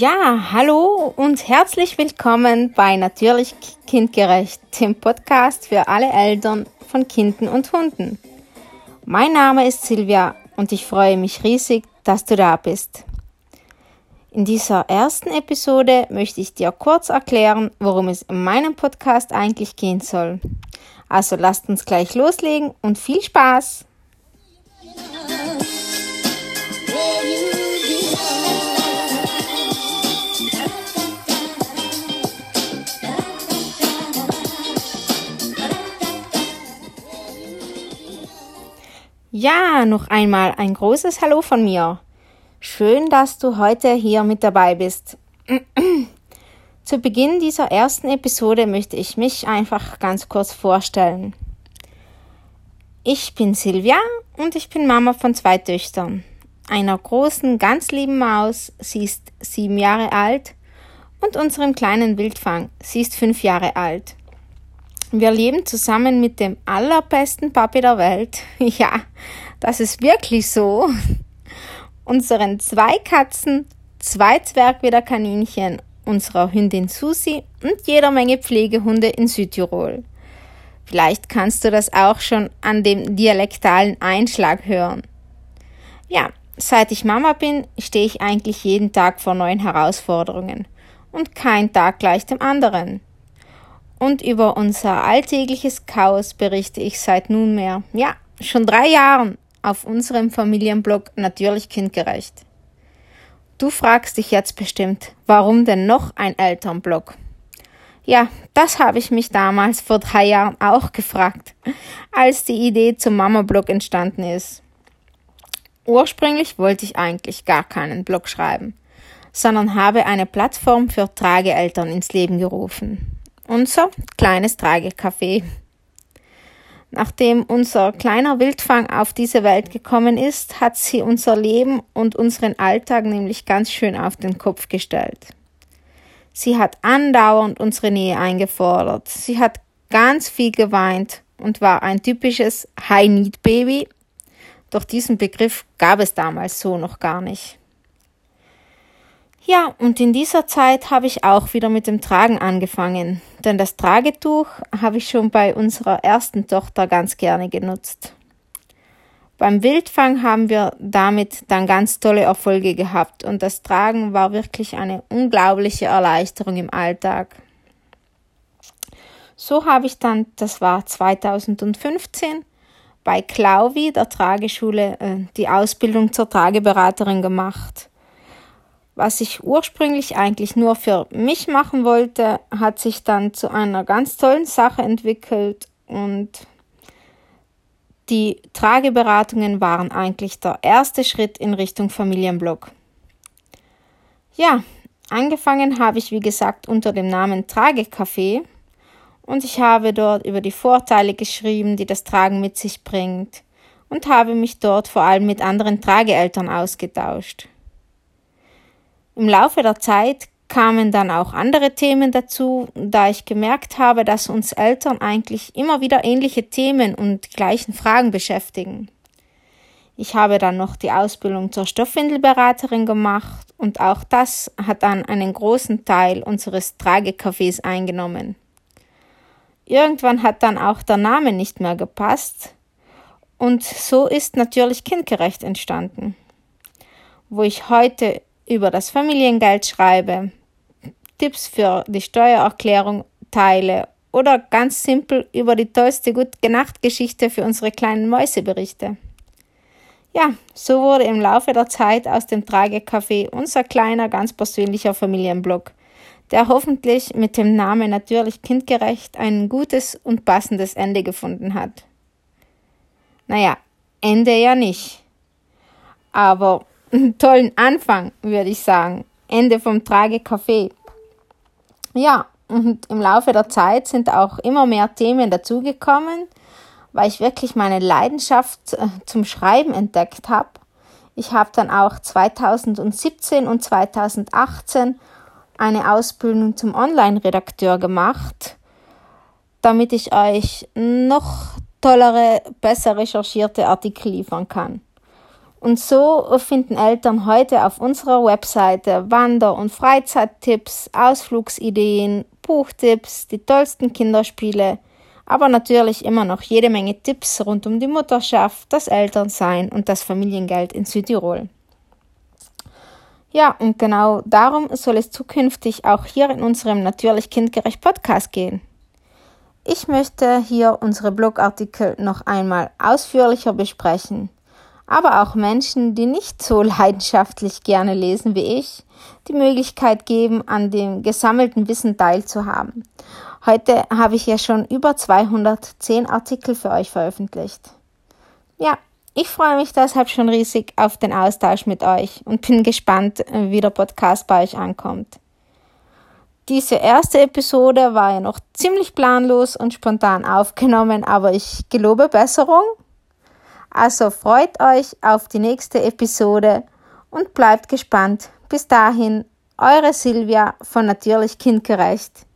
Ja, hallo und herzlich willkommen bei Natürlich Kindgerecht, dem Podcast für alle Eltern von Kindern und Hunden. Mein Name ist Silvia und ich freue mich riesig, dass du da bist. In dieser ersten Episode möchte ich dir kurz erklären, worum es in meinem Podcast eigentlich gehen soll. Also lasst uns gleich loslegen und viel Spaß! Ja, noch einmal ein großes Hallo von mir. Schön, dass du heute hier mit dabei bist. Zu Beginn dieser ersten Episode möchte ich mich einfach ganz kurz vorstellen. Ich bin Silvia und ich bin Mama von zwei Töchtern. Einer großen, ganz lieben Maus, sie ist sieben Jahre alt, und unserem kleinen Wildfang, sie ist fünf Jahre alt. Wir leben zusammen mit dem allerbesten Papi der Welt. Ja, das ist wirklich so. Unseren zwei Katzen, zwei Zwergwiederkaninchen, unserer Hündin Susi und jeder Menge Pflegehunde in Südtirol. Vielleicht kannst du das auch schon an dem dialektalen Einschlag hören. Ja, seit ich Mama bin, stehe ich eigentlich jeden Tag vor neuen Herausforderungen und kein Tag gleich dem anderen und über unser alltägliches Chaos berichte ich seit nunmehr, ja, schon drei Jahren auf unserem Familienblog Natürlich kindgerecht. Du fragst dich jetzt bestimmt, warum denn noch ein Elternblog? Ja, das habe ich mich damals vor drei Jahren auch gefragt, als die Idee zum Mama-Blog entstanden ist. Ursprünglich wollte ich eigentlich gar keinen Blog schreiben, sondern habe eine Plattform für Trageeltern ins Leben gerufen unser kleines Tragecafé. Nachdem unser kleiner Wildfang auf diese Welt gekommen ist, hat sie unser Leben und unseren Alltag nämlich ganz schön auf den Kopf gestellt. Sie hat andauernd unsere Nähe eingefordert. Sie hat ganz viel geweint und war ein typisches High-Need-Baby. Doch diesen Begriff gab es damals so noch gar nicht. Ja, und in dieser Zeit habe ich auch wieder mit dem Tragen angefangen, denn das Tragetuch habe ich schon bei unserer ersten Tochter ganz gerne genutzt. Beim Wildfang haben wir damit dann ganz tolle Erfolge gehabt und das Tragen war wirklich eine unglaubliche Erleichterung im Alltag. So habe ich dann, das war 2015, bei Klauvi, der Trageschule, äh, die Ausbildung zur Trageberaterin gemacht. Was ich ursprünglich eigentlich nur für mich machen wollte, hat sich dann zu einer ganz tollen Sache entwickelt und die Trageberatungen waren eigentlich der erste Schritt in Richtung Familienblog. Ja, angefangen habe ich wie gesagt unter dem Namen Tragecafé und ich habe dort über die Vorteile geschrieben, die das Tragen mit sich bringt und habe mich dort vor allem mit anderen Trageeltern ausgetauscht. Im Laufe der Zeit kamen dann auch andere Themen dazu, da ich gemerkt habe, dass uns Eltern eigentlich immer wieder ähnliche Themen und gleichen Fragen beschäftigen. Ich habe dann noch die Ausbildung zur Stoffwindelberaterin gemacht und auch das hat dann einen großen Teil unseres Tragecafés eingenommen. Irgendwann hat dann auch der Name nicht mehr gepasst und so ist natürlich kindgerecht entstanden. Wo ich heute über das Familiengeld schreibe, Tipps für die Steuererklärung teile oder ganz simpel über die tollste Gut-Genacht-Geschichte für unsere kleinen Mäuse berichte. Ja, so wurde im Laufe der Zeit aus dem Tragecafé unser kleiner, ganz persönlicher Familienblog, der hoffentlich mit dem Namen natürlich kindgerecht ein gutes und passendes Ende gefunden hat. Naja, Ende ja nicht. Aber einen tollen Anfang, würde ich sagen. Ende vom Tragecafé. Ja, und im Laufe der Zeit sind auch immer mehr Themen dazugekommen, weil ich wirklich meine Leidenschaft äh, zum Schreiben entdeckt habe. Ich habe dann auch 2017 und 2018 eine Ausbildung zum Online-Redakteur gemacht, damit ich euch noch tollere, besser recherchierte Artikel liefern kann. Und so finden Eltern heute auf unserer Webseite Wander- und Freizeittipps, Ausflugsideen, Buchtipps, die tollsten Kinderspiele, aber natürlich immer noch jede Menge Tipps rund um die Mutterschaft, das Elternsein und das Familiengeld in Südtirol. Ja, und genau darum soll es zukünftig auch hier in unserem Natürlich Kindgerecht Podcast gehen. Ich möchte hier unsere Blogartikel noch einmal ausführlicher besprechen, aber auch Menschen, die nicht so leidenschaftlich gerne lesen wie ich, die Möglichkeit geben, an dem gesammelten Wissen teilzuhaben. Heute habe ich ja schon über 210 Artikel für euch veröffentlicht. Ja, ich freue mich deshalb schon riesig auf den Austausch mit euch und bin gespannt, wie der Podcast bei euch ankommt. Diese erste Episode war ja noch ziemlich planlos und spontan aufgenommen, aber ich gelobe Besserung. Also freut euch auf die nächste Episode und bleibt gespannt. Bis dahin, eure Silvia von Natürlich Kindgerecht.